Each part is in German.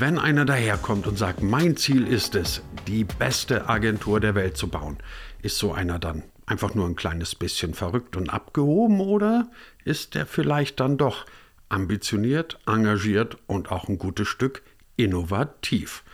Wenn einer daherkommt und sagt, mein Ziel ist es, die beste Agentur der Welt zu bauen, ist so einer dann einfach nur ein kleines bisschen verrückt und abgehoben oder ist er vielleicht dann doch ambitioniert, engagiert und auch ein gutes Stück innovativ?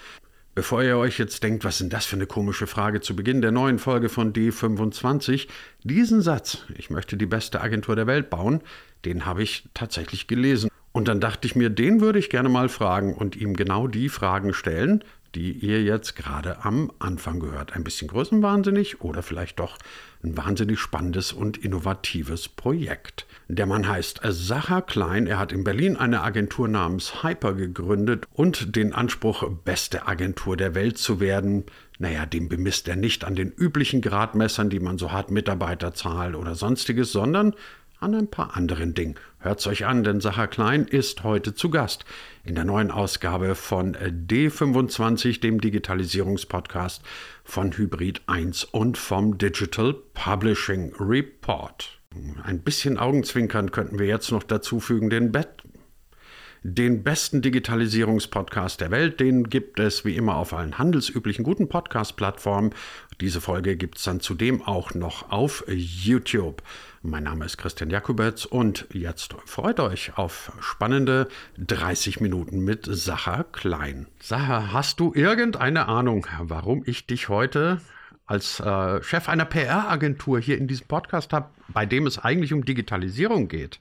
Bevor ihr euch jetzt denkt, was denn das für eine komische Frage zu Beginn der neuen Folge von D25, diesen Satz, ich möchte die beste Agentur der Welt bauen, den habe ich tatsächlich gelesen. Und dann dachte ich mir, den würde ich gerne mal fragen und ihm genau die Fragen stellen, die ihr jetzt gerade am Anfang gehört. Ein bisschen größenwahnsinnig oder vielleicht doch ein wahnsinnig spannendes und innovatives Projekt. Der Mann heißt Sacha Klein. Er hat in Berlin eine Agentur namens Hyper gegründet und den Anspruch, beste Agentur der Welt zu werden. Naja, dem bemisst er nicht an den üblichen Gradmessern, die man so hat, Mitarbeiterzahl oder sonstiges, sondern an ein paar anderen Dingen. Hört's euch an, denn Sacha Klein ist heute zu Gast in der neuen Ausgabe von D25, dem Digitalisierungspodcast von Hybrid 1 und vom Digital Publishing Report. Ein bisschen Augenzwinkern könnten wir jetzt noch dazu fügen, den Bett den besten Digitalisierungspodcast der Welt, den gibt es wie immer auf allen handelsüblichen guten Podcast-Plattformen. Diese Folge gibt es dann zudem auch noch auf YouTube. Mein Name ist Christian Jakubetz und jetzt freut euch auf spannende 30 Minuten mit Sacha Klein. Sacha, hast du irgendeine Ahnung, warum ich dich heute als äh, Chef einer PR-Agentur hier in diesem Podcast habe, bei dem es eigentlich um Digitalisierung geht?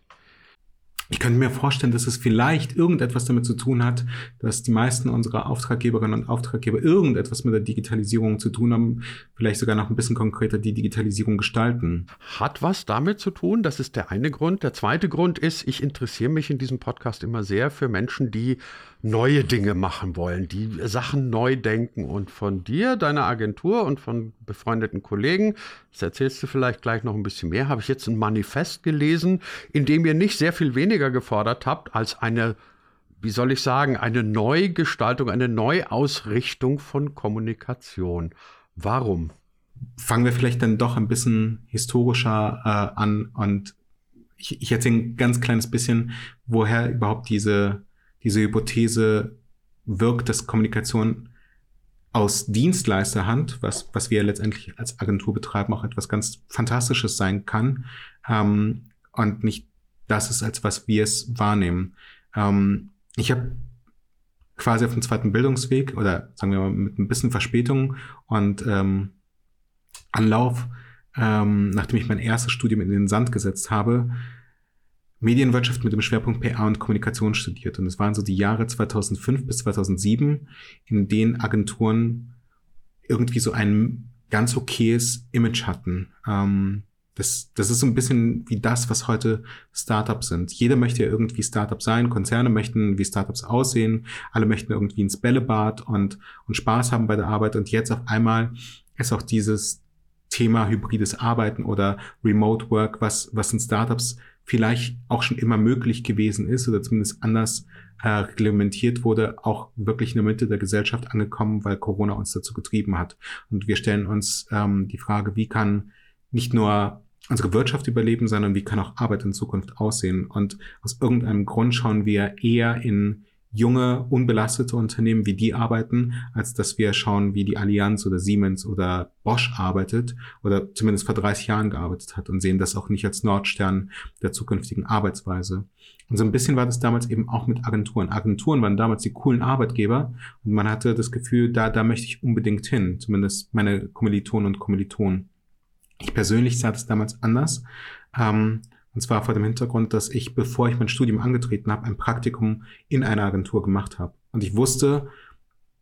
Ich könnte mir vorstellen, dass es vielleicht irgendetwas damit zu tun hat, dass die meisten unserer Auftraggeberinnen und Auftraggeber irgendetwas mit der Digitalisierung zu tun haben, vielleicht sogar noch ein bisschen konkreter die Digitalisierung gestalten. Hat was damit zu tun? Das ist der eine Grund. Der zweite Grund ist, ich interessiere mich in diesem Podcast immer sehr für Menschen, die neue Dinge machen wollen, die Sachen neu denken. Und von dir, deiner Agentur und von befreundeten Kollegen, das erzählst du vielleicht gleich noch ein bisschen mehr, habe ich jetzt ein Manifest gelesen, in dem ihr nicht sehr viel weniger gefordert habt als eine, wie soll ich sagen, eine Neugestaltung, eine Neuausrichtung von Kommunikation. Warum? Fangen wir vielleicht dann doch ein bisschen historischer äh, an und ich, ich erzähle ein ganz kleines bisschen, woher überhaupt diese diese Hypothese wirkt, dass Kommunikation aus Dienstleisterhand, was, was wir letztendlich als Agentur betreiben, auch etwas ganz Fantastisches sein kann ähm, und nicht das ist, als was wir es wahrnehmen. Ähm, ich habe quasi auf dem zweiten Bildungsweg oder sagen wir mal mit ein bisschen Verspätung und ähm, Anlauf, ähm, nachdem ich mein erstes Studium in den Sand gesetzt habe, Medienwirtschaft mit dem Schwerpunkt PR und Kommunikation studiert. Und es waren so die Jahre 2005 bis 2007, in denen Agenturen irgendwie so ein ganz okayes Image hatten. Ähm, das, das ist so ein bisschen wie das, was heute Startups sind. Jeder möchte ja irgendwie Startup sein. Konzerne möchten wie Startups aussehen. Alle möchten irgendwie ins Bällebad und, und Spaß haben bei der Arbeit. Und jetzt auf einmal ist auch dieses Thema hybrides Arbeiten oder Remote Work, was, was in Startups vielleicht auch schon immer möglich gewesen ist oder zumindest anders äh, reglementiert wurde, auch wirklich in der Mitte der Gesellschaft angekommen, weil Corona uns dazu getrieben hat. Und wir stellen uns ähm, die Frage, wie kann nicht nur unsere Wirtschaft überleben, sondern wie kann auch Arbeit in Zukunft aussehen? Und aus irgendeinem Grund schauen wir eher in junge, unbelastete Unternehmen, wie die arbeiten, als dass wir schauen, wie die Allianz oder Siemens oder Bosch arbeitet oder zumindest vor 30 Jahren gearbeitet hat und sehen das auch nicht als Nordstern der zukünftigen Arbeitsweise. Und so ein bisschen war das damals eben auch mit Agenturen. Agenturen waren damals die coolen Arbeitgeber und man hatte das Gefühl, da, da möchte ich unbedingt hin, zumindest meine Kommilitonen und Kommilitonen. Ich persönlich sah das damals anders. Ähm, und zwar vor dem Hintergrund, dass ich, bevor ich mein Studium angetreten habe, ein Praktikum in einer Agentur gemacht habe. Und ich wusste,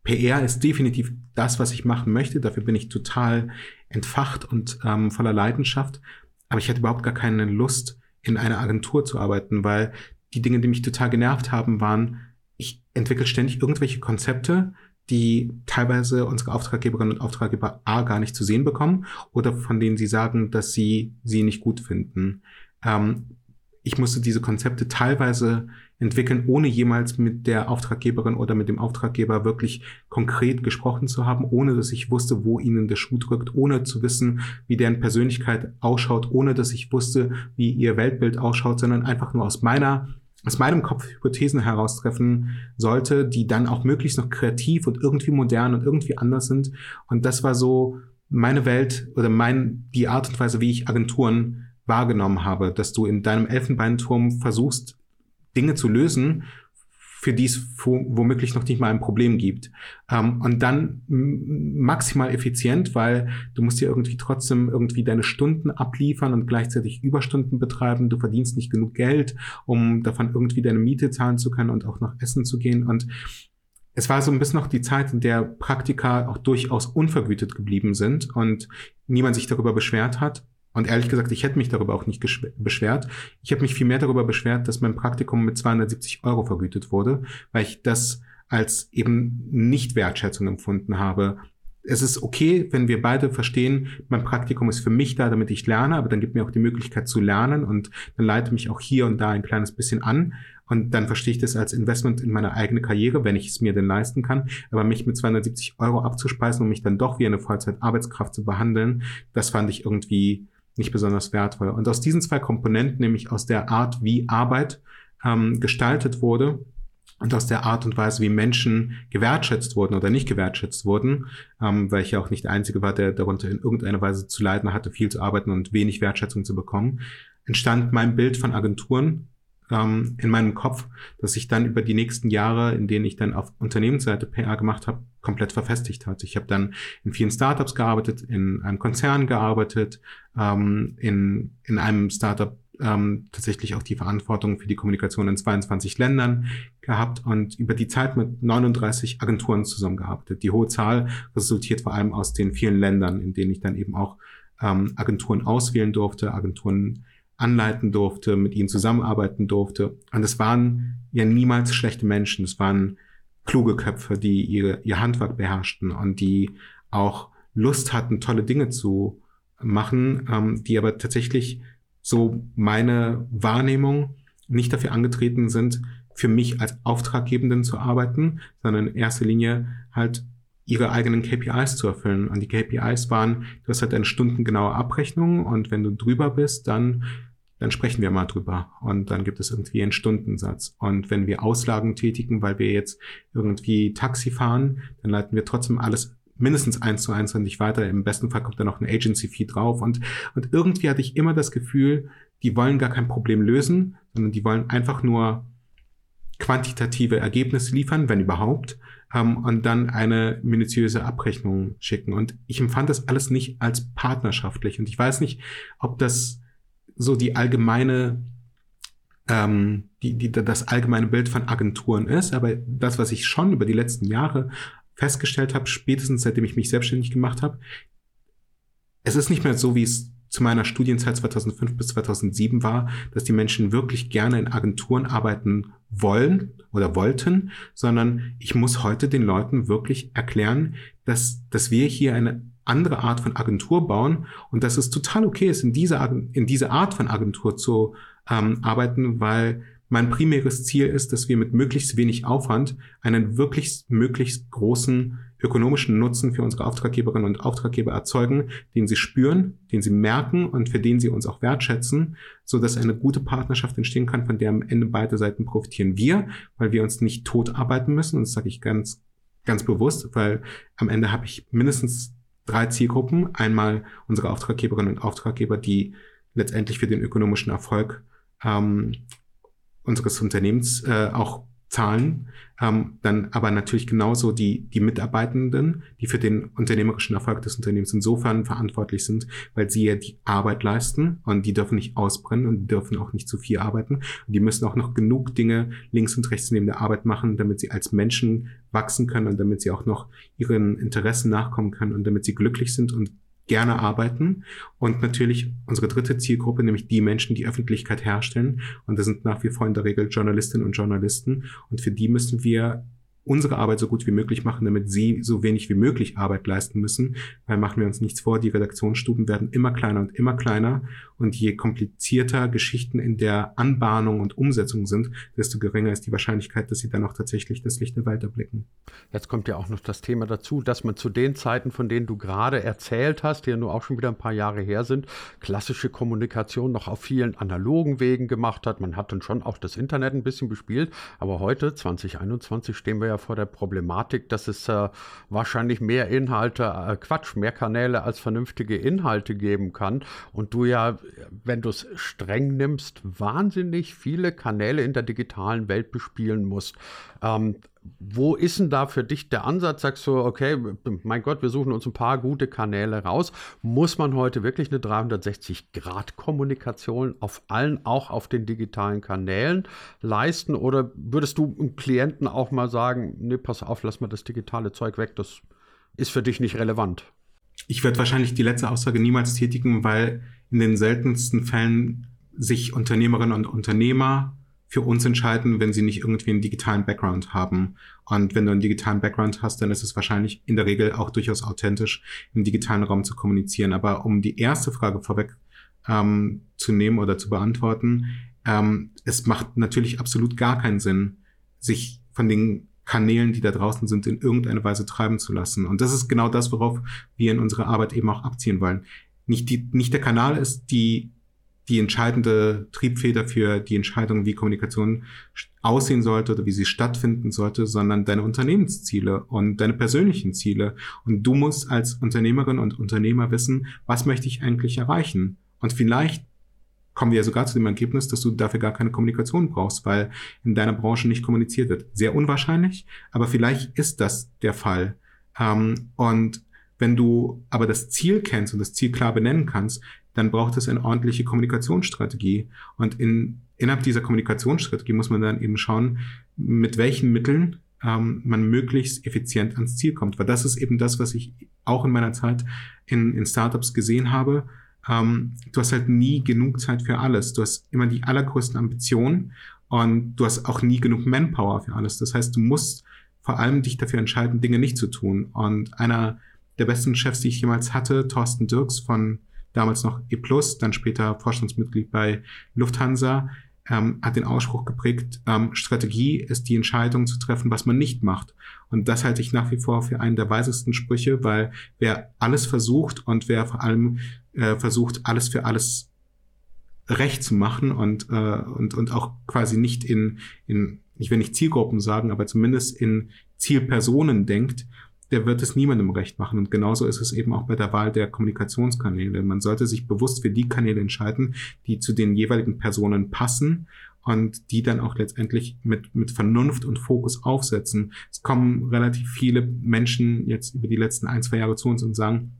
PR ist definitiv das, was ich machen möchte. Dafür bin ich total entfacht und ähm, voller Leidenschaft. Aber ich hatte überhaupt gar keine Lust, in einer Agentur zu arbeiten, weil die Dinge, die mich total genervt haben, waren, ich entwickle ständig irgendwelche Konzepte, die teilweise unsere Auftraggeberinnen und Auftraggeber A gar nicht zu sehen bekommen oder von denen sie sagen, dass sie sie nicht gut finden. Ähm, ich musste diese Konzepte teilweise entwickeln, ohne jemals mit der Auftraggeberin oder mit dem Auftraggeber wirklich konkret gesprochen zu haben, ohne dass ich wusste, wo ihnen der Schuh drückt, ohne zu wissen, wie deren Persönlichkeit ausschaut, ohne dass ich wusste, wie ihr Weltbild ausschaut, sondern einfach nur aus meiner aus meinem Kopf Hypothesen heraustreffen sollte, die dann auch möglichst noch kreativ und irgendwie modern und irgendwie anders sind. Und das war so meine Welt oder mein, die Art und Weise, wie ich Agenturen wahrgenommen habe, dass du in deinem Elfenbeinturm versuchst, Dinge zu lösen, für die es womöglich noch nicht mal ein Problem gibt. Ähm, und dann maximal effizient, weil du musst ja irgendwie trotzdem irgendwie deine Stunden abliefern und gleichzeitig Überstunden betreiben. Du verdienst nicht genug Geld, um davon irgendwie deine Miete zahlen zu können und auch noch essen zu gehen. Und es war so ein bisschen noch die Zeit, in der Praktika auch durchaus unvergütet geblieben sind und niemand sich darüber beschwert hat. Und ehrlich gesagt, ich hätte mich darüber auch nicht beschwert. Ich habe mich viel mehr darüber beschwert, dass mein Praktikum mit 270 Euro vergütet wurde, weil ich das als eben nicht Wertschätzung empfunden habe. Es ist okay, wenn wir beide verstehen, mein Praktikum ist für mich da, damit ich lerne, aber dann gibt mir auch die Möglichkeit zu lernen und dann leite mich auch hier und da ein kleines bisschen an. Und dann verstehe ich das als Investment in meine eigene Karriere, wenn ich es mir denn leisten kann. Aber mich mit 270 Euro abzuspeisen und mich dann doch wie eine Vollzeit-Arbeitskraft zu behandeln, das fand ich irgendwie nicht besonders wertvoll. Und aus diesen zwei Komponenten, nämlich aus der Art, wie Arbeit ähm, gestaltet wurde und aus der Art und Weise, wie Menschen gewertschätzt wurden oder nicht gewertschätzt wurden, ähm, weil ich ja auch nicht der Einzige war, der darunter in irgendeiner Weise zu leiden hatte, viel zu arbeiten und wenig Wertschätzung zu bekommen, entstand mein Bild von Agenturen ähm, in meinem Kopf, dass sich dann über die nächsten Jahre, in denen ich dann auf Unternehmensseite PR gemacht habe, komplett verfestigt hat. Ich habe dann in vielen Startups gearbeitet, in einem Konzern gearbeitet, ähm, in, in einem Startup ähm, tatsächlich auch die Verantwortung für die Kommunikation in 22 Ländern gehabt und über die Zeit mit 39 Agenturen zusammengearbeitet. Die hohe Zahl resultiert vor allem aus den vielen Ländern, in denen ich dann eben auch ähm, Agenturen auswählen durfte, Agenturen anleiten durfte, mit ihnen zusammenarbeiten durfte. Und es waren ja niemals schlechte Menschen. Es waren kluge Köpfe, die ihre, ihr Handwerk beherrschten und die auch Lust hatten, tolle Dinge zu machen, ähm, die aber tatsächlich so meine Wahrnehmung nicht dafür angetreten sind, für mich als Auftraggebenden zu arbeiten, sondern in erster Linie halt ihre eigenen KPIs zu erfüllen. Und die KPIs waren, du hast halt eine stundengenaue Abrechnung und wenn du drüber bist, dann dann sprechen wir mal drüber. Und dann gibt es irgendwie einen Stundensatz. Und wenn wir Auslagen tätigen, weil wir jetzt irgendwie Taxi fahren, dann leiten wir trotzdem alles mindestens eins zu eins und nicht weiter. Im besten Fall kommt da noch ein Agency-Fee drauf. Und, und irgendwie hatte ich immer das Gefühl, die wollen gar kein Problem lösen, sondern die wollen einfach nur quantitative Ergebnisse liefern, wenn überhaupt, ähm, und dann eine minutiöse Abrechnung schicken. Und ich empfand das alles nicht als partnerschaftlich. Und ich weiß nicht, ob das so die allgemeine ähm, die, die, das allgemeine Bild von Agenturen ist, aber das, was ich schon über die letzten Jahre festgestellt habe, spätestens seitdem ich mich selbstständig gemacht habe, es ist nicht mehr so, wie es zu meiner Studienzeit 2005 bis 2007 war, dass die Menschen wirklich gerne in Agenturen arbeiten wollen oder wollten, sondern ich muss heute den Leuten wirklich erklären, dass, dass wir hier eine andere Art von Agentur bauen und dass es total okay ist, in dieser, in dieser Art von Agentur zu ähm, arbeiten, weil mein primäres Ziel ist, dass wir mit möglichst wenig Aufwand einen wirklich möglichst großen ökonomischen Nutzen für unsere Auftraggeberinnen und Auftraggeber erzeugen, den sie spüren, den sie merken und für den sie uns auch wertschätzen, so dass eine gute Partnerschaft entstehen kann, von der am Ende beide Seiten profitieren. Wir, weil wir uns nicht tot arbeiten müssen, und das sage ich ganz, ganz bewusst, weil am Ende habe ich mindestens drei Zielgruppen. Einmal unsere Auftraggeberinnen und Auftraggeber, die letztendlich für den ökonomischen Erfolg ähm, unseres Unternehmens äh, auch zahlen, ähm, dann aber natürlich genauso die, die Mitarbeitenden, die für den unternehmerischen Erfolg des Unternehmens insofern verantwortlich sind, weil sie ja die Arbeit leisten und die dürfen nicht ausbrennen und dürfen auch nicht zu viel arbeiten. Und die müssen auch noch genug Dinge links und rechts neben der Arbeit machen, damit sie als Menschen wachsen können und damit sie auch noch ihren Interessen nachkommen können und damit sie glücklich sind und gerne arbeiten. Und natürlich unsere dritte Zielgruppe, nämlich die Menschen, die Öffentlichkeit herstellen. Und das sind nach wie vor in der Regel Journalistinnen und Journalisten. Und für die müssen wir unsere Arbeit so gut wie möglich machen, damit sie so wenig wie möglich Arbeit leisten müssen. Weil machen wir uns nichts vor, die Redaktionsstuben werden immer kleiner und immer kleiner. Und je komplizierter Geschichten in der Anbahnung und Umsetzung sind, desto geringer ist die Wahrscheinlichkeit, dass sie dann auch tatsächlich das Licht der Welt erblicken. Jetzt kommt ja auch noch das Thema dazu, dass man zu den Zeiten, von denen du gerade erzählt hast, die ja nur auch schon wieder ein paar Jahre her sind, klassische Kommunikation noch auf vielen analogen Wegen gemacht hat. Man hat dann schon auch das Internet ein bisschen bespielt. Aber heute, 2021, stehen wir ja vor der Problematik, dass es äh, wahrscheinlich mehr Inhalte, äh, Quatsch, mehr Kanäle als vernünftige Inhalte geben kann. Und du ja, wenn du es streng nimmst, wahnsinnig viele Kanäle in der digitalen Welt bespielen musst. Ähm, wo ist denn da für dich der Ansatz? Sagst du, okay, mein Gott, wir suchen uns ein paar gute Kanäle raus. Muss man heute wirklich eine 360-Grad-Kommunikation auf allen, auch auf den digitalen Kanälen leisten? Oder würdest du einem Klienten auch mal sagen, nee, pass auf, lass mal das digitale Zeug weg, das ist für dich nicht relevant? Ich werde wahrscheinlich die letzte Aussage niemals tätigen, weil in den seltensten Fällen sich Unternehmerinnen und Unternehmer für uns entscheiden, wenn sie nicht irgendwie einen digitalen Background haben. Und wenn du einen digitalen Background hast, dann ist es wahrscheinlich in der Regel auch durchaus authentisch, im digitalen Raum zu kommunizieren. Aber um die erste Frage vorweg ähm, zu nehmen oder zu beantworten, ähm, es macht natürlich absolut gar keinen Sinn, sich von den Kanälen, die da draußen sind, in irgendeine Weise treiben zu lassen. Und das ist genau das, worauf wir in unserer Arbeit eben auch abziehen wollen. Nicht, die, nicht der Kanal ist die die entscheidende Triebfeder für die Entscheidung, wie Kommunikation aussehen sollte oder wie sie stattfinden sollte, sondern deine Unternehmensziele und deine persönlichen Ziele. Und du musst als Unternehmerin und Unternehmer wissen, was möchte ich eigentlich erreichen? Und vielleicht kommen wir ja sogar zu dem Ergebnis, dass du dafür gar keine Kommunikation brauchst, weil in deiner Branche nicht kommuniziert wird. Sehr unwahrscheinlich, aber vielleicht ist das der Fall. Ähm, und wenn du aber das Ziel kennst und das Ziel klar benennen kannst, dann braucht es eine ordentliche Kommunikationsstrategie. Und in, innerhalb dieser Kommunikationsstrategie muss man dann eben schauen, mit welchen Mitteln ähm, man möglichst effizient ans Ziel kommt. Weil das ist eben das, was ich auch in meiner Zeit in, in Startups gesehen habe. Ähm, du hast halt nie genug Zeit für alles. Du hast immer die allergrößten Ambitionen und du hast auch nie genug Manpower für alles. Das heißt, du musst vor allem dich dafür entscheiden, Dinge nicht zu tun. Und einer der besten Chefs, die ich jemals hatte, Thorsten Dirks von damals noch E+, dann später Vorstandsmitglied bei Lufthansa, ähm, hat den Ausspruch geprägt, ähm, Strategie ist die Entscheidung zu treffen, was man nicht macht. Und das halte ich nach wie vor für einen der weisesten Sprüche, weil wer alles versucht und wer vor allem äh, versucht, alles für alles recht zu machen und, äh, und, und auch quasi nicht in, in, ich will nicht Zielgruppen sagen, aber zumindest in Zielpersonen denkt, der wird es niemandem recht machen. Und genauso ist es eben auch bei der Wahl der Kommunikationskanäle. Man sollte sich bewusst für die Kanäle entscheiden, die zu den jeweiligen Personen passen und die dann auch letztendlich mit, mit Vernunft und Fokus aufsetzen. Es kommen relativ viele Menschen jetzt über die letzten ein, zwei Jahre zu uns und sagen,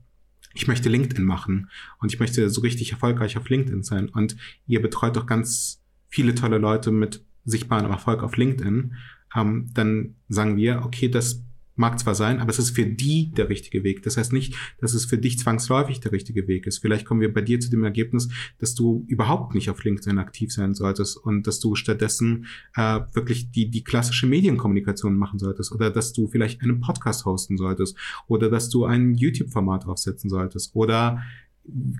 ich möchte LinkedIn machen und ich möchte so richtig erfolgreich auf LinkedIn sein. Und ihr betreut doch ganz viele tolle Leute mit sichtbarem Erfolg auf LinkedIn. Ähm, dann sagen wir, okay, das Mag zwar sein, aber es ist für die der richtige Weg. Das heißt nicht, dass es für dich zwangsläufig der richtige Weg ist. Vielleicht kommen wir bei dir zu dem Ergebnis, dass du überhaupt nicht auf LinkedIn aktiv sein solltest und dass du stattdessen äh, wirklich die, die klassische Medienkommunikation machen solltest oder dass du vielleicht einen Podcast hosten solltest oder dass du ein YouTube-Format aufsetzen solltest oder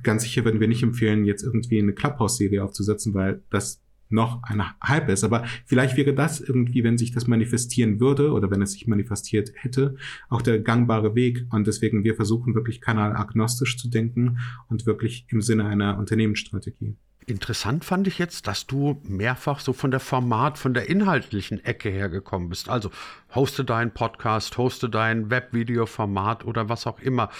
ganz sicher würden wir nicht empfehlen, jetzt irgendwie eine Clubhouse-Serie aufzusetzen, weil das noch ein Hype ist. Aber vielleicht wäre das irgendwie, wenn sich das manifestieren würde oder wenn es sich manifestiert hätte, auch der gangbare Weg. Und deswegen, wir versuchen wirklich kanalagnostisch zu denken und wirklich im Sinne einer Unternehmensstrategie. Interessant fand ich jetzt, dass du mehrfach so von der Format, von der inhaltlichen Ecke hergekommen bist. Also hoste deinen Podcast, hoste dein Webvideo-Format oder was auch immer.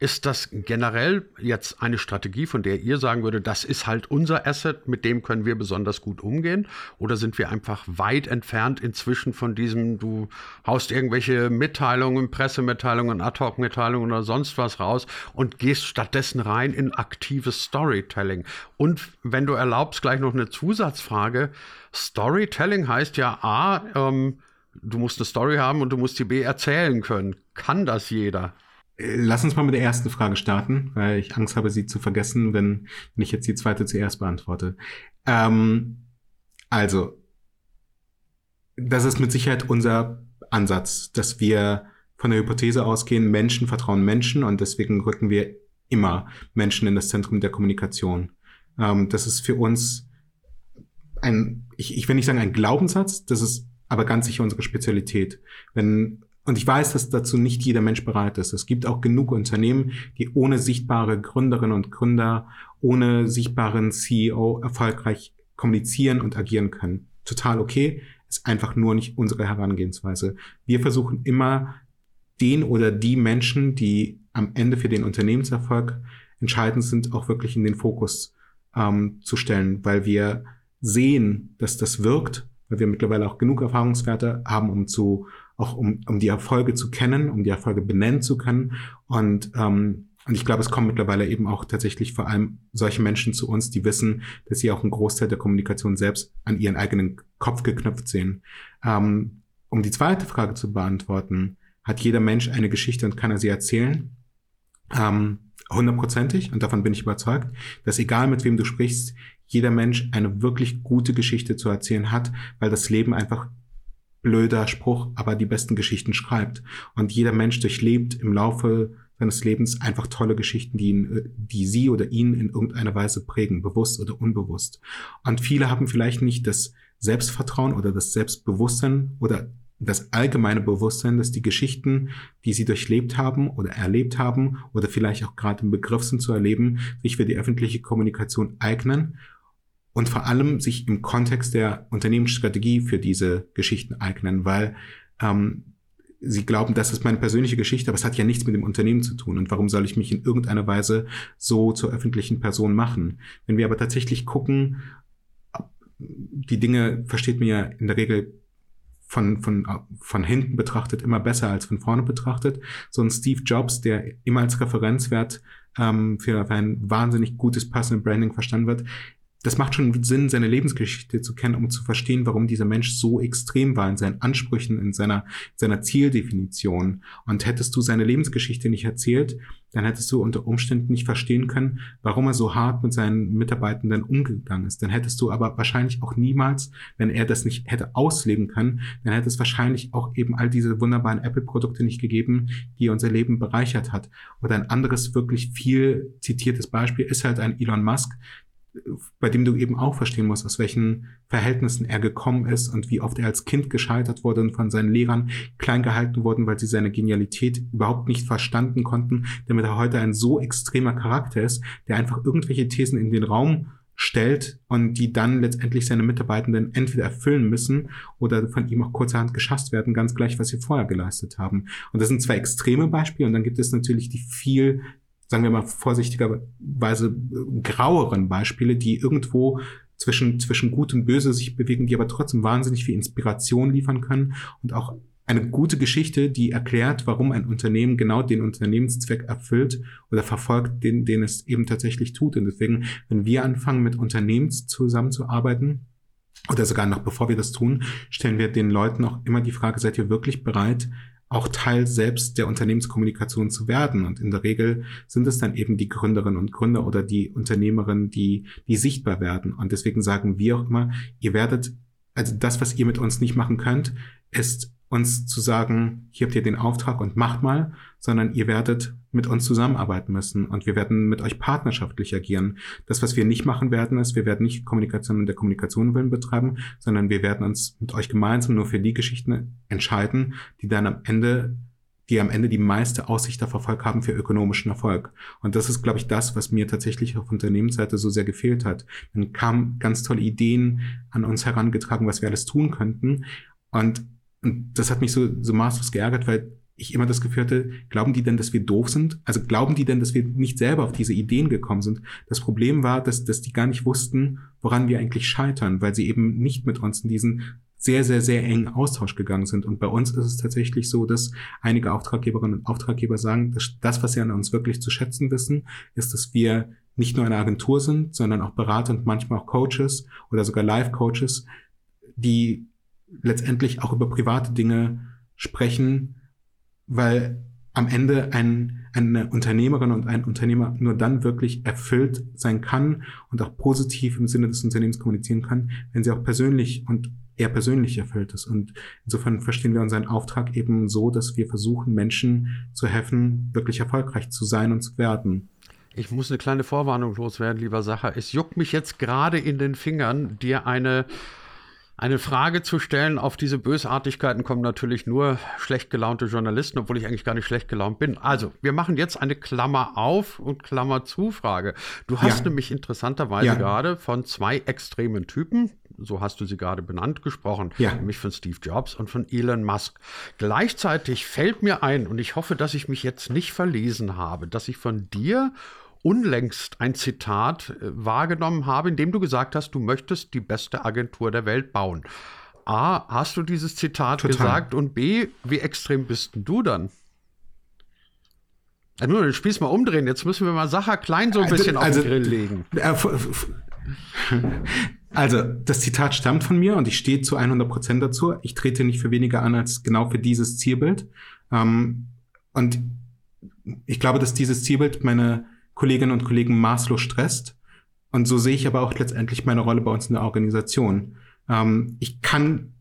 Ist das generell jetzt eine Strategie, von der ihr sagen würde, das ist halt unser Asset, mit dem können wir besonders gut umgehen? Oder sind wir einfach weit entfernt inzwischen von diesem, du haust irgendwelche Mitteilungen, Pressemitteilungen, Ad-Hoc-Mitteilungen oder sonst was raus und gehst stattdessen rein in aktives Storytelling? Und wenn du erlaubst, gleich noch eine Zusatzfrage. Storytelling heißt ja A, ähm, du musst eine Story haben und du musst die B erzählen können. Kann das jeder? Lass uns mal mit der ersten Frage starten, weil ich Angst habe, sie zu vergessen, wenn, wenn ich jetzt die zweite zuerst beantworte. Ähm, also, das ist mit Sicherheit unser Ansatz, dass wir von der Hypothese ausgehen, Menschen vertrauen Menschen und deswegen rücken wir immer Menschen in das Zentrum der Kommunikation. Ähm, das ist für uns ein, ich, ich will nicht sagen ein Glaubenssatz, das ist aber ganz sicher unsere Spezialität. Wenn und ich weiß, dass dazu nicht jeder Mensch bereit ist. Es gibt auch genug Unternehmen, die ohne sichtbare Gründerinnen und Gründer, ohne sichtbaren CEO erfolgreich kommunizieren und agieren können. Total okay, ist einfach nur nicht unsere Herangehensweise. Wir versuchen immer den oder die Menschen, die am Ende für den Unternehmenserfolg entscheidend sind, auch wirklich in den Fokus ähm, zu stellen, weil wir sehen, dass das wirkt, weil wir mittlerweile auch genug Erfahrungswerte haben, um zu auch um, um die Erfolge zu kennen, um die Erfolge benennen zu können und ähm, und ich glaube, es kommen mittlerweile eben auch tatsächlich vor allem solche Menschen zu uns, die wissen, dass sie auch einen Großteil der Kommunikation selbst an ihren eigenen Kopf geknüpft sehen. Ähm, um die zweite Frage zu beantworten, hat jeder Mensch eine Geschichte und kann er sie erzählen? Ähm, hundertprozentig, und davon bin ich überzeugt, dass egal mit wem du sprichst, jeder Mensch eine wirklich gute Geschichte zu erzählen hat, weil das Leben einfach blöder Spruch, aber die besten Geschichten schreibt. Und jeder Mensch durchlebt im Laufe seines Lebens einfach tolle Geschichten, die, ihn, die sie oder ihn in irgendeiner Weise prägen, bewusst oder unbewusst. Und viele haben vielleicht nicht das Selbstvertrauen oder das Selbstbewusstsein oder das allgemeine Bewusstsein, dass die Geschichten, die sie durchlebt haben oder erlebt haben oder vielleicht auch gerade im Begriff sind zu erleben, sich für die öffentliche Kommunikation eignen und vor allem sich im Kontext der Unternehmensstrategie für diese Geschichten eignen, weil ähm, sie glauben, das ist meine persönliche Geschichte, aber es hat ja nichts mit dem Unternehmen zu tun. Und warum soll ich mich in irgendeiner Weise so zur öffentlichen Person machen? Wenn wir aber tatsächlich gucken, die Dinge versteht man ja in der Regel von, von, von hinten betrachtet immer besser als von vorne betrachtet. So ein Steve Jobs, der immer als Referenzwert ähm, für, für ein wahnsinnig gutes Personal Branding verstanden wird, das macht schon Sinn, seine Lebensgeschichte zu kennen, um zu verstehen, warum dieser Mensch so extrem war in seinen Ansprüchen, in seiner, seiner Zieldefinition. Und hättest du seine Lebensgeschichte nicht erzählt, dann hättest du unter Umständen nicht verstehen können, warum er so hart mit seinen Mitarbeitenden umgegangen ist. Dann hättest du aber wahrscheinlich auch niemals, wenn er das nicht hätte ausleben können, dann hätte es wahrscheinlich auch eben all diese wunderbaren Apple-Produkte nicht gegeben, die unser Leben bereichert hat. Oder ein anderes wirklich viel zitiertes Beispiel ist halt ein Elon Musk, bei dem du eben auch verstehen musst, aus welchen Verhältnissen er gekommen ist und wie oft er als Kind gescheitert wurde und von seinen Lehrern klein gehalten wurden, weil sie seine Genialität überhaupt nicht verstanden konnten, damit er heute ein so extremer Charakter ist, der einfach irgendwelche Thesen in den Raum stellt und die dann letztendlich seine Mitarbeitenden entweder erfüllen müssen oder von ihm auch kurzerhand geschasst werden, ganz gleich, was sie vorher geleistet haben. Und das sind zwei extreme Beispiele und dann gibt es natürlich die viel sagen wir mal vorsichtigerweise äh, graueren Beispiele, die irgendwo zwischen, zwischen gut und böse sich bewegen, die aber trotzdem wahnsinnig viel Inspiration liefern können und auch eine gute Geschichte, die erklärt, warum ein Unternehmen genau den Unternehmenszweck erfüllt oder verfolgt, den, den es eben tatsächlich tut. Und deswegen, wenn wir anfangen, mit Unternehmen zusammenzuarbeiten, oder sogar noch bevor wir das tun, stellen wir den Leuten auch immer die Frage, seid ihr wirklich bereit, auch Teil selbst der Unternehmenskommunikation zu werden. Und in der Regel sind es dann eben die Gründerinnen und Gründer oder die Unternehmerinnen, die, die sichtbar werden. Und deswegen sagen wir auch immer, ihr werdet, also das, was ihr mit uns nicht machen könnt, ist uns zu sagen, hier habt ihr den Auftrag und macht mal, sondern ihr werdet mit uns zusammenarbeiten müssen und wir werden mit euch partnerschaftlich agieren. Das, was wir nicht machen werden, ist, wir werden nicht Kommunikation in der Kommunikation willen betreiben, sondern wir werden uns mit euch gemeinsam nur für die Geschichten entscheiden, die dann am Ende die am Ende die meiste Aussicht auf Erfolg haben für ökonomischen Erfolg. Und das ist, glaube ich, das, was mir tatsächlich auf Unternehmensseite so sehr gefehlt hat. Dann kamen ganz tolle Ideen an uns herangetragen, was wir alles tun könnten. Und und das hat mich so, so maßlos geärgert, weil ich immer das Gefühl hatte, glauben die denn, dass wir doof sind? Also glauben die denn, dass wir nicht selber auf diese Ideen gekommen sind? Das Problem war, dass, dass die gar nicht wussten, woran wir eigentlich scheitern, weil sie eben nicht mit uns in diesen sehr, sehr, sehr engen Austausch gegangen sind. Und bei uns ist es tatsächlich so, dass einige Auftraggeberinnen und Auftraggeber sagen, dass das, was sie an uns wirklich zu schätzen wissen, ist, dass wir nicht nur eine Agentur sind, sondern auch Berater und manchmal auch Coaches oder sogar Live-Coaches, die letztendlich auch über private Dinge sprechen, weil am Ende ein, eine Unternehmerin und ein Unternehmer nur dann wirklich erfüllt sein kann und auch positiv im Sinne des Unternehmens kommunizieren kann, wenn sie auch persönlich und eher persönlich erfüllt ist. Und insofern verstehen wir unseren Auftrag eben so, dass wir versuchen, Menschen zu helfen, wirklich erfolgreich zu sein und zu werden. Ich muss eine kleine Vorwarnung loswerden, lieber Sacher. Es juckt mich jetzt gerade in den Fingern, dir eine eine Frage zu stellen. Auf diese Bösartigkeiten kommen natürlich nur schlecht gelaunte Journalisten, obwohl ich eigentlich gar nicht schlecht gelaunt bin. Also, wir machen jetzt eine Klammer auf und Klammer zu Frage. Du hast ja. nämlich interessanterweise ja. gerade von zwei extremen Typen, so hast du sie gerade benannt, gesprochen, ja. nämlich von Steve Jobs und von Elon Musk. Gleichzeitig fällt mir ein, und ich hoffe, dass ich mich jetzt nicht verlesen habe, dass ich von dir unlängst ein Zitat äh, wahrgenommen habe, in dem du gesagt hast, du möchtest die beste Agentur der Welt bauen. A, hast du dieses Zitat Total. gesagt? Und B, wie extrem bist denn du dann? Ja, nur den Spieß mal umdrehen. Jetzt müssen wir mal Sacher klein so ein also, bisschen also, auf den Grill legen. Äh, also, das Zitat stammt von mir und ich stehe zu 100 Prozent dazu. Ich trete nicht für weniger an als genau für dieses Zielbild. Ähm, und ich glaube, dass dieses Zielbild meine Kolleginnen und Kollegen maßlos stresst. Und so sehe ich aber auch letztendlich meine Rolle bei uns in der Organisation. Ähm, ich kann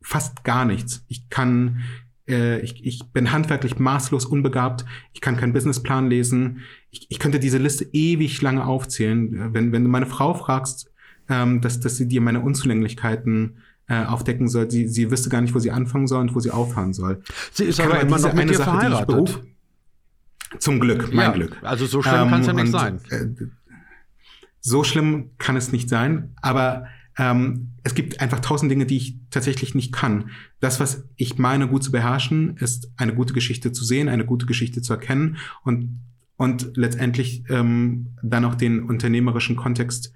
fast gar nichts. Ich kann, äh, ich, ich bin handwerklich maßlos unbegabt. Ich kann keinen Businessplan lesen. Ich, ich könnte diese Liste ewig lange aufzählen. Wenn, wenn du meine Frau fragst, ähm, dass, dass sie dir meine Unzulänglichkeiten äh, aufdecken soll, sie, sie wüsste gar nicht, wo sie anfangen soll und wo sie aufhören soll. Sie ist aber immer noch mit dir Sache, verheiratet. Zum Glück, mein ja, Glück. Also so schlimm ähm, kann es ja nicht sein. Äh, so schlimm kann es nicht sein, aber ähm, es gibt einfach tausend Dinge, die ich tatsächlich nicht kann. Das, was ich meine, gut zu beherrschen, ist eine gute Geschichte zu sehen, eine gute Geschichte zu erkennen und, und letztendlich ähm, dann auch den unternehmerischen Kontext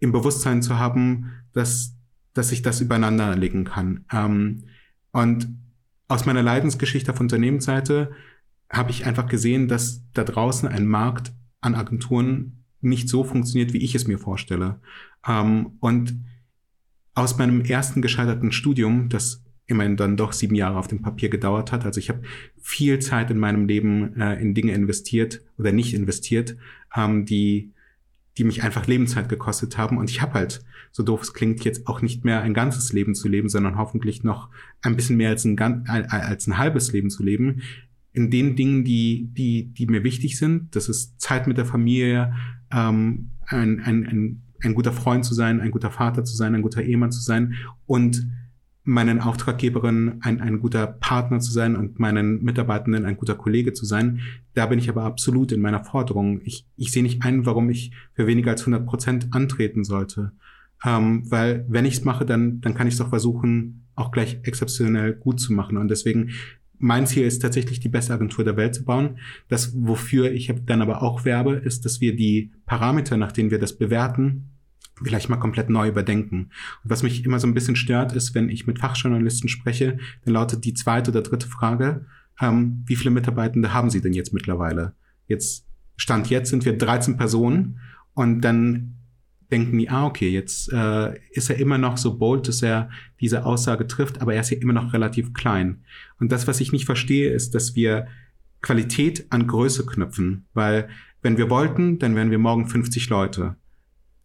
im Bewusstsein zu haben, dass, dass ich das übereinander legen kann. Ähm, und aus meiner Leidensgeschichte auf Unternehmensseite habe ich einfach gesehen, dass da draußen ein Markt an Agenturen nicht so funktioniert, wie ich es mir vorstelle. Ähm, und aus meinem ersten gescheiterten Studium, das immerhin dann doch sieben Jahre auf dem Papier gedauert hat, also ich habe viel Zeit in meinem Leben äh, in Dinge investiert oder nicht investiert, ähm, die die mich einfach Lebenszeit gekostet haben. Und ich habe halt, so doof es klingt, jetzt auch nicht mehr ein ganzes Leben zu leben, sondern hoffentlich noch ein bisschen mehr als ein, als ein halbes Leben zu leben, in den Dingen, die, die, die mir wichtig sind. Das ist Zeit mit der Familie, ähm, ein, ein, ein, ein guter Freund zu sein, ein guter Vater zu sein, ein guter Ehemann zu sein und meinen Auftraggeberinnen ein, ein guter Partner zu sein und meinen Mitarbeitenden ein guter Kollege zu sein. Da bin ich aber absolut in meiner Forderung. Ich, ich sehe nicht ein, warum ich für weniger als 100 Prozent antreten sollte. Ähm, weil wenn ich es mache, dann, dann kann ich es doch versuchen, auch gleich exzeptionell gut zu machen. Und deswegen mein Ziel ist tatsächlich, die beste Agentur der Welt zu bauen. Das, wofür ich dann aber auch werbe, ist, dass wir die Parameter, nach denen wir das bewerten, vielleicht mal komplett neu überdenken. Und was mich immer so ein bisschen stört, ist, wenn ich mit Fachjournalisten spreche, dann lautet die zweite oder dritte Frage, ähm, wie viele Mitarbeitende haben Sie denn jetzt mittlerweile? Jetzt, Stand jetzt sind wir 13 Personen und dann denken die, ah, okay, jetzt äh, ist er immer noch so bold, dass er diese Aussage trifft, aber er ist ja immer noch relativ klein. Und das, was ich nicht verstehe, ist, dass wir Qualität an Größe knüpfen, weil wenn wir wollten, dann wären wir morgen 50 Leute.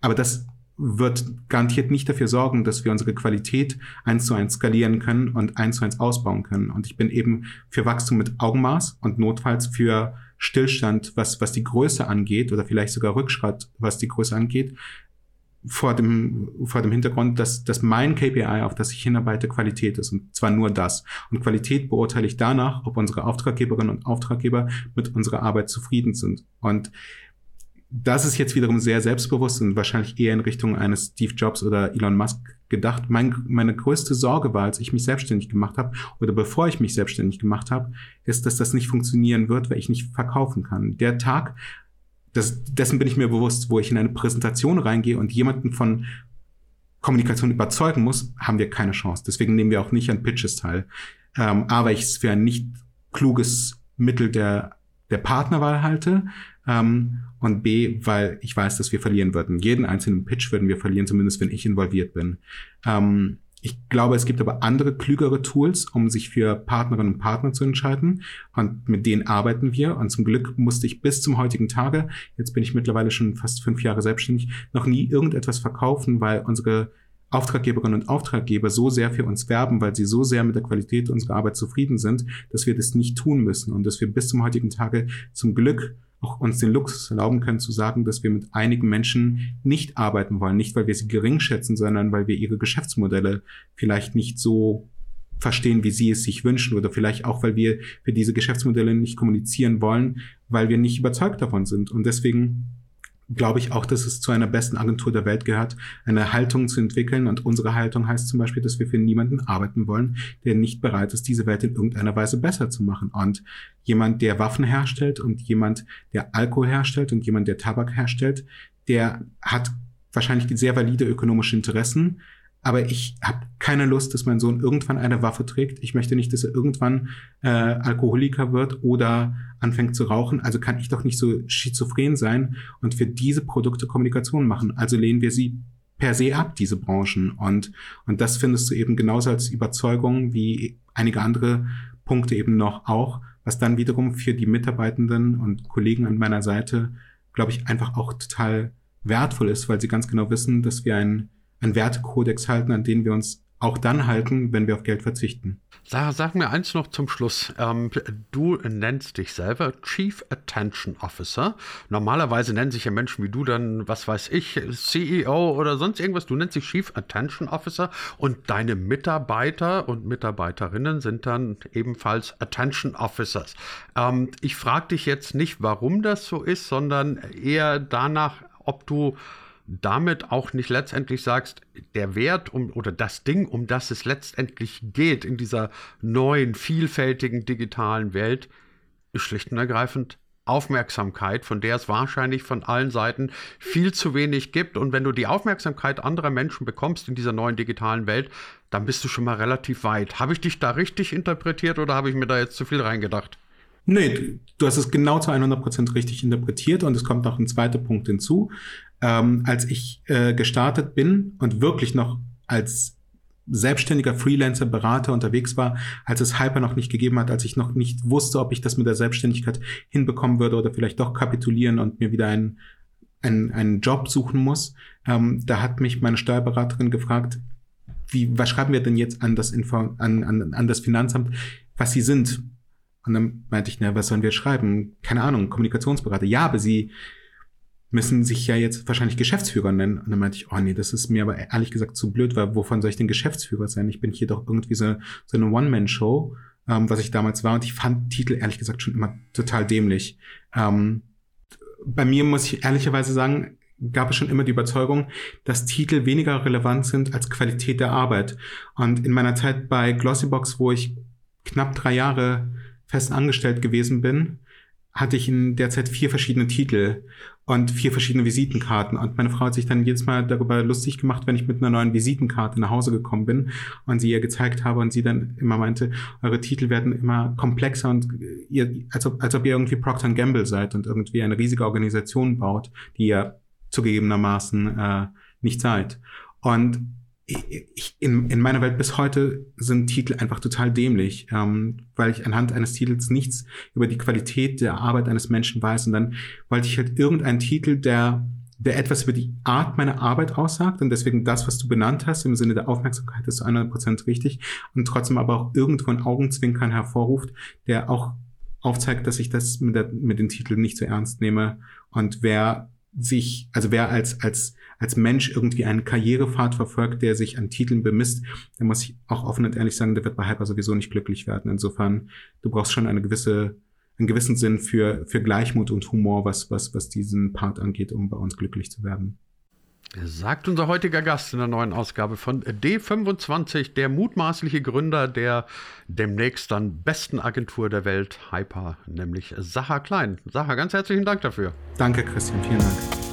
Aber das wird garantiert nicht dafür sorgen, dass wir unsere Qualität eins zu eins skalieren können und eins zu eins ausbauen können. Und ich bin eben für Wachstum mit Augenmaß und notfalls für Stillstand, was, was die Größe angeht oder vielleicht sogar Rückschritt, was die Größe angeht, vor dem, vor dem Hintergrund, dass, dass mein KPI, auf das ich hinarbeite, Qualität ist. Und zwar nur das. Und Qualität beurteile ich danach, ob unsere Auftraggeberinnen und Auftraggeber mit unserer Arbeit zufrieden sind. Und das ist jetzt wiederum sehr selbstbewusst und wahrscheinlich eher in Richtung eines Steve Jobs oder Elon Musk gedacht. Mein, meine größte Sorge war, als ich mich selbstständig gemacht habe oder bevor ich mich selbstständig gemacht habe, ist, dass das nicht funktionieren wird, weil ich nicht verkaufen kann. Der Tag, das, dessen bin ich mir bewusst, wo ich in eine Präsentation reingehe und jemanden von Kommunikation überzeugen muss, haben wir keine Chance. Deswegen nehmen wir auch nicht an Pitches teil. Ähm, A, weil ich es für ein nicht kluges Mittel der, der Partnerwahl halte. Ähm, und B, weil ich weiß, dass wir verlieren würden. Jeden einzelnen Pitch würden wir verlieren, zumindest wenn ich involviert bin. Ähm, ich glaube, es gibt aber andere, klügere Tools, um sich für Partnerinnen und Partner zu entscheiden. Und mit denen arbeiten wir. Und zum Glück musste ich bis zum heutigen Tage, jetzt bin ich mittlerweile schon fast fünf Jahre selbstständig, noch nie irgendetwas verkaufen, weil unsere Auftraggeberinnen und Auftraggeber so sehr für uns werben, weil sie so sehr mit der Qualität unserer Arbeit zufrieden sind, dass wir das nicht tun müssen und dass wir bis zum heutigen Tage zum Glück auch uns den Luxus erlauben können zu sagen, dass wir mit einigen Menschen nicht arbeiten wollen, nicht weil wir sie gering schätzen, sondern weil wir ihre Geschäftsmodelle vielleicht nicht so verstehen, wie sie es sich wünschen oder vielleicht auch, weil wir für diese Geschäftsmodelle nicht kommunizieren wollen, weil wir nicht überzeugt davon sind. Und deswegen glaube ich auch, dass es zu einer besten Agentur der Welt gehört, eine Haltung zu entwickeln. Und unsere Haltung heißt zum Beispiel, dass wir für niemanden arbeiten wollen, der nicht bereit ist, diese Welt in irgendeiner Weise besser zu machen. Und jemand, der Waffen herstellt und jemand, der Alkohol herstellt und jemand, der Tabak herstellt, der hat wahrscheinlich sehr valide ökonomische Interessen, aber ich habe keine Lust, dass mein Sohn irgendwann eine Waffe trägt. Ich möchte nicht, dass er irgendwann äh, Alkoholiker wird oder anfängt zu rauchen. Also kann ich doch nicht so schizophren sein und für diese Produkte Kommunikation machen. Also lehnen wir sie per se ab, diese Branchen. Und, und das findest du eben genauso als Überzeugung wie einige andere Punkte eben noch auch, was dann wiederum für die Mitarbeitenden und Kollegen an meiner Seite, glaube ich, einfach auch total wertvoll ist, weil sie ganz genau wissen, dass wir ein einen Wertekodex halten, an den wir uns auch dann halten, wenn wir auf Geld verzichten. Sarah, sag mir eins noch zum Schluss. Ähm, du nennst dich selber Chief Attention Officer. Normalerweise nennen sich ja Menschen wie du dann, was weiß ich, CEO oder sonst irgendwas. Du nennst dich Chief Attention Officer und deine Mitarbeiter und Mitarbeiterinnen sind dann ebenfalls Attention Officers. Ähm, ich frage dich jetzt nicht, warum das so ist, sondern eher danach, ob du damit auch nicht letztendlich sagst, der Wert um, oder das Ding, um das es letztendlich geht in dieser neuen, vielfältigen digitalen Welt, ist schlicht und ergreifend Aufmerksamkeit, von der es wahrscheinlich von allen Seiten viel zu wenig gibt. Und wenn du die Aufmerksamkeit anderer Menschen bekommst in dieser neuen digitalen Welt, dann bist du schon mal relativ weit. Habe ich dich da richtig interpretiert oder habe ich mir da jetzt zu viel reingedacht? Nee, du hast es genau zu 100% richtig interpretiert und es kommt noch ein zweiter Punkt hinzu. Ähm, als ich äh, gestartet bin und wirklich noch als selbstständiger Freelancer, Berater unterwegs war, als es Hyper noch nicht gegeben hat, als ich noch nicht wusste, ob ich das mit der Selbstständigkeit hinbekommen würde oder vielleicht doch kapitulieren und mir wieder einen, einen, einen Job suchen muss. Ähm, da hat mich meine Steuerberaterin gefragt, wie, was schreiben wir denn jetzt an das, Info, an, an, an das Finanzamt, was sie sind? Und dann meinte ich, na, was sollen wir schreiben? Keine Ahnung, Kommunikationsberater. Ja, aber sie müssen sich ja jetzt wahrscheinlich Geschäftsführer nennen. Und dann meinte ich, oh nee, das ist mir aber ehrlich gesagt zu blöd, weil wovon soll ich denn Geschäftsführer sein? Ich bin hier doch irgendwie so, so eine One-Man-Show, ähm, was ich damals war. Und ich fand Titel ehrlich gesagt schon immer total dämlich. Ähm, bei mir muss ich ehrlicherweise sagen, gab es schon immer die Überzeugung, dass Titel weniger relevant sind als Qualität der Arbeit. Und in meiner Zeit bei Glossybox, wo ich knapp drei Jahre fest angestellt gewesen bin, hatte ich in der Zeit vier verschiedene Titel und vier verschiedene Visitenkarten. Und meine Frau hat sich dann jedes Mal darüber lustig gemacht, wenn ich mit einer neuen Visitenkarte nach Hause gekommen bin und sie ihr gezeigt habe und sie dann immer meinte, eure Titel werden immer komplexer und ihr, als ob, als ob ihr irgendwie Procter Gamble seid und irgendwie eine riesige Organisation baut, die ihr zugegebenermaßen äh, nicht seid. Und ich, in, in meiner Welt bis heute sind Titel einfach total dämlich, ähm, weil ich anhand eines Titels nichts über die Qualität der Arbeit eines Menschen weiß. Und dann wollte ich halt irgendeinen Titel, der, der etwas über die Art meiner Arbeit aussagt. Und deswegen das, was du benannt hast, im Sinne der Aufmerksamkeit ist zu 100% richtig. Und trotzdem aber auch irgendwo ein Augenzwinkern hervorruft, der auch aufzeigt, dass ich das mit, der, mit den Titeln nicht so ernst nehme. Und wer sich, also wer als, als, als Mensch irgendwie einen Karrierepfad verfolgt, der sich an Titeln bemisst, der muss ich auch offen und ehrlich sagen, der wird bei Hyper sowieso nicht glücklich werden. Insofern, du brauchst schon eine gewisse, einen gewissen Sinn für, für Gleichmut und Humor, was, was, was diesen Part angeht, um bei uns glücklich zu werden. Sagt unser heutiger Gast in der neuen Ausgabe von D25, der mutmaßliche Gründer der demnächst dann besten Agentur der Welt, Hyper, nämlich Sacha Klein. Sacha, ganz herzlichen Dank dafür. Danke, Christian, vielen Dank.